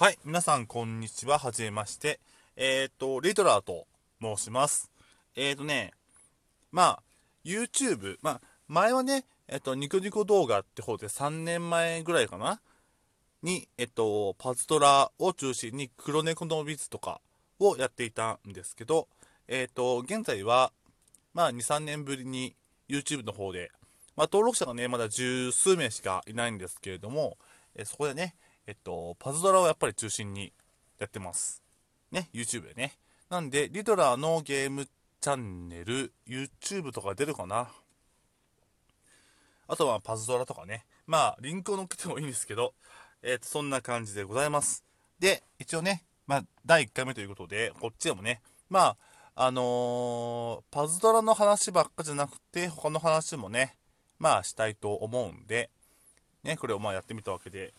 はい、皆さんこんにちは。はじめまして。えっ、ー、と、リトラーと申します。えっ、ー、とね、まあ、YouTube、まあ、前はね、えっ、と、ニコニコ動画って方で3年前ぐらいかな？に、えっと、パズドラを中心に黒猫のビズとかをやっていたんですけど、えっと、現在は、まあ、2、3年ぶりに YouTube の方で、まあ、登録者がね、まだ十数名しかいないんですけれども、えそこでね、えっと、パズドラをやっぱり中心にやってます。ね、YouTube でね。なんで、リドラーのゲームチャンネル、YouTube とか出るかなあとはパズドラとかね。まあ、リンクを載っけてもいいんですけど、えっ、と、そんな感じでございます。で、一応ね、まあ、第1回目ということで、こっちでもね、まあ、あのー、パズドラの話ばっかじゃなくて、他の話もね、まあ、したいと思うんで、ね、これをまあやってみたわけで、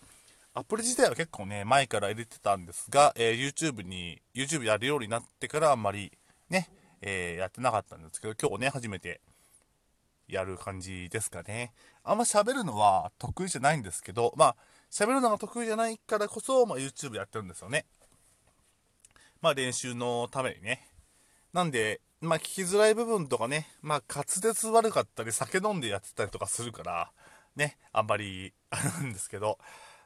アプリ自体は結構ね、前から入れてたんですが、えー、YouTube に、YouTube やるようになってからあんまりね、えー、やってなかったんですけど、今日ね、初めてやる感じですかね。あんま喋るのは得意じゃないんですけど、まあ、喋るのが得意じゃないからこそ、まあ、YouTube やってるんですよね。まあ、練習のためにね。なんで、まあ、聞きづらい部分とかね、まあ、滑舌悪かったり、酒飲んでやってたりとかするから、ね、あんまり、あるんですけど、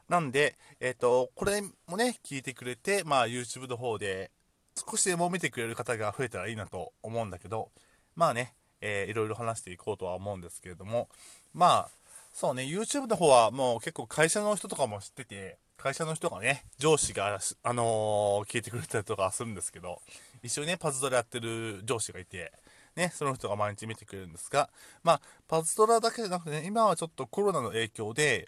なんで、えっ、ー、と、これもね、聞いてくれて、まあ、YouTube の方で、少しでも見てくれる方が増えたらいいなと思うんだけど、まあね、えー、いろいろ話していこうとは思うんですけれども、まあ、そうね、YouTube の方はもう結構会社の人とかも知ってて、会社の人がね、上司が、あのー、聞いてくれたりとかするんですけど、一緒にね、パズドラやってる上司がいて、ね、その人が毎日見てくれるんですが、まあ、パズドラだけじゃなくてね、今はちょっとコロナの影響で、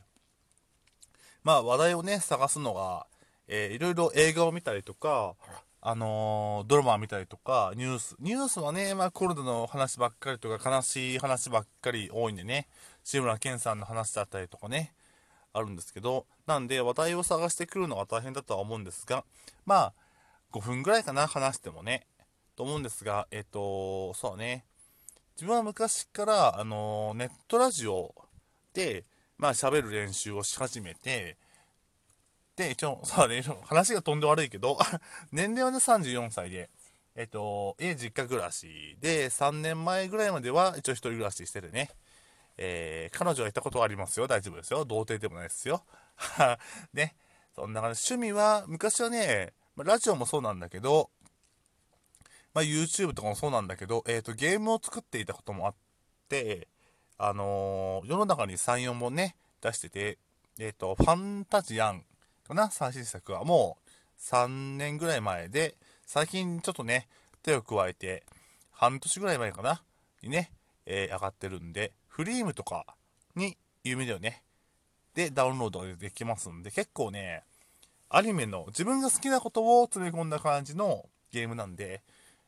まあ話題をね、探すのが、えー、いろいろ映画を見たりとか、あのー、ドラマを見たりとか、ニュース、ニュースはね、まあコロナの話ばっかりとか、悲しい話ばっかり多いんでね、志村けんさんの話だったりとかね、あるんですけど、なんで話題を探してくるのが大変だとは思うんですが、まあ、5分ぐらいかな、話してもね、と思うんですが、えっ、ー、と、そうね、自分は昔から、あのー、ネットラジオで、まあ喋る練習をし始めて、で、一応、さあね、話が飛んで悪いけど、年齢はね34歳で、えっと、家実家暮らしで、3年前ぐらいまでは一応一人暮らししててね、えー、彼女は行ったことはありますよ。大丈夫ですよ。童貞でもないですよ。ね。そんな感じ。趣味は、昔はね、ラジオもそうなんだけど、まあ、YouTube とかもそうなんだけど、えっ、ー、と、ゲームを作っていたこともあって、あのー、世の中に3、4本ね、出してて、えっ、ー、と、ファンタジアンかな、最新作はもう3年ぐらい前で、最近ちょっとね、手を加えて、半年ぐらい前かな、にね、えー、上がってるんで、フリームとかに有名だよね。で、ダウンロードができますんで、結構ね、アニメの自分が好きなことを詰め込んだ感じのゲームなんで、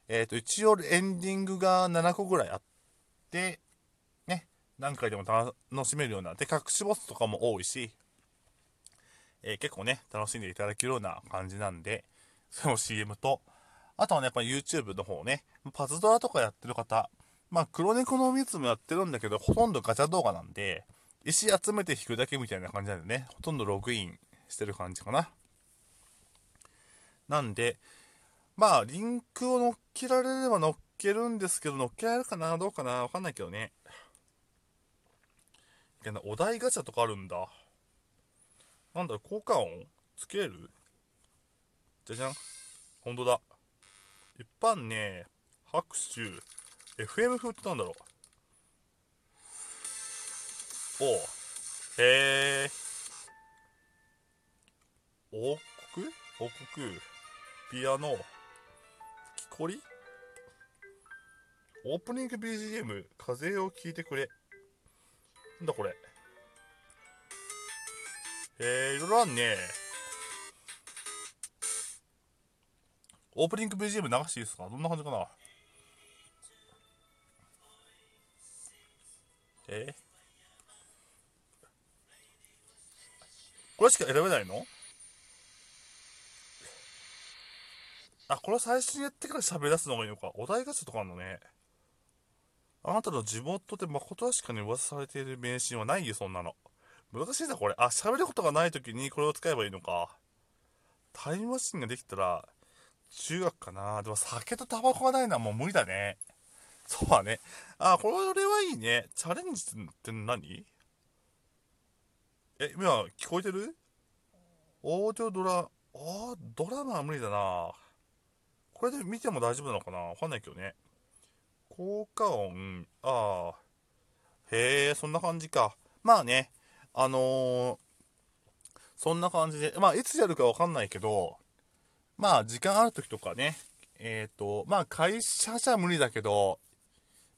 えっ、ー、と、一応エンディングが7個ぐらいあって、何回でも楽しめるような、で、隠しボスとかも多いし、えー、結構ね、楽しんでいただけるような感じなんで、その CM と、あとはね、やっぱ YouTube の方ね、パズドラとかやってる方、まあ、黒猫の蜜もやってるんだけど、ほとんどガチャ動画なんで、石集めて引くだけみたいな感じなんでね、ほとんどログインしてる感じかな。なんで、まあ、リンクを乗っけられれば乗っけるんですけど、乗っけられるかなどうかなわかんないけどね。けど、お題ガチャとかあるんだ。なんだろ、効果音つける？じゃじゃん。ほんとだ。一般ね、拍手、FM 風ってなんだろう？おう。へえ。王国？王国ピアノ木こり？オープニング BGM 風を聞いてくれなんだこれ。えー、いろいろあんね。オープニング BGM 流していいですか？どんな感じかな？えー、これしか選べないの？あ、これ最初にやってから喋り出すのがいいのか。お題ガチャとかあるのね。あなたの地元で誠確かに噂されている名シーンはないよ、そんなの。難しいな、これ。あ、喋ることがない時にこれを使えばいいのか。タイムマシンができたら、中学かな。でも酒とタバコがないのはもう無理だね。そうだね。あ、これはいいね。チャレンジって何？え、今、聞こえてる？オーディオドラ、あドラマは無理だな。これで見ても大丈夫なのかな？わかんないけどね。効果音、ああ。へえ、そんな感じか。まあね、あのー、そんな感じで、まあ、いつやるかわかんないけど、まあ、時間ある時とかね、えっ、ー、と、まあ、会社じゃ無理だけど、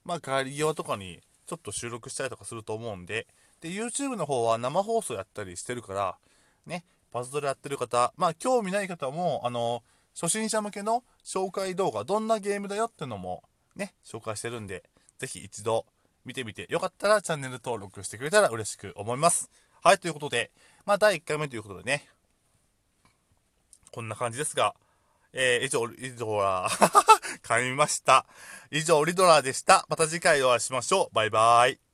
まあ、帰り際とかにちょっと収録したりとかすると思うんで、で、YouTube の方は生放送やったりしてるから、ね、パズドラやってる方、まあ、興味ない方も、あの、初心者向けの紹介動画、どんなゲームだよってのも、ね、紹介してるんで、ぜひ一度見てみて、よかったらチャンネル登録してくれたら嬉しく思います。はい、ということで、まあ、第1回目ということでね、こんな感じですが、えー、以上、以上は、噛みました。以上、リドラーでした。また次回お会いしましょう。バイバイ。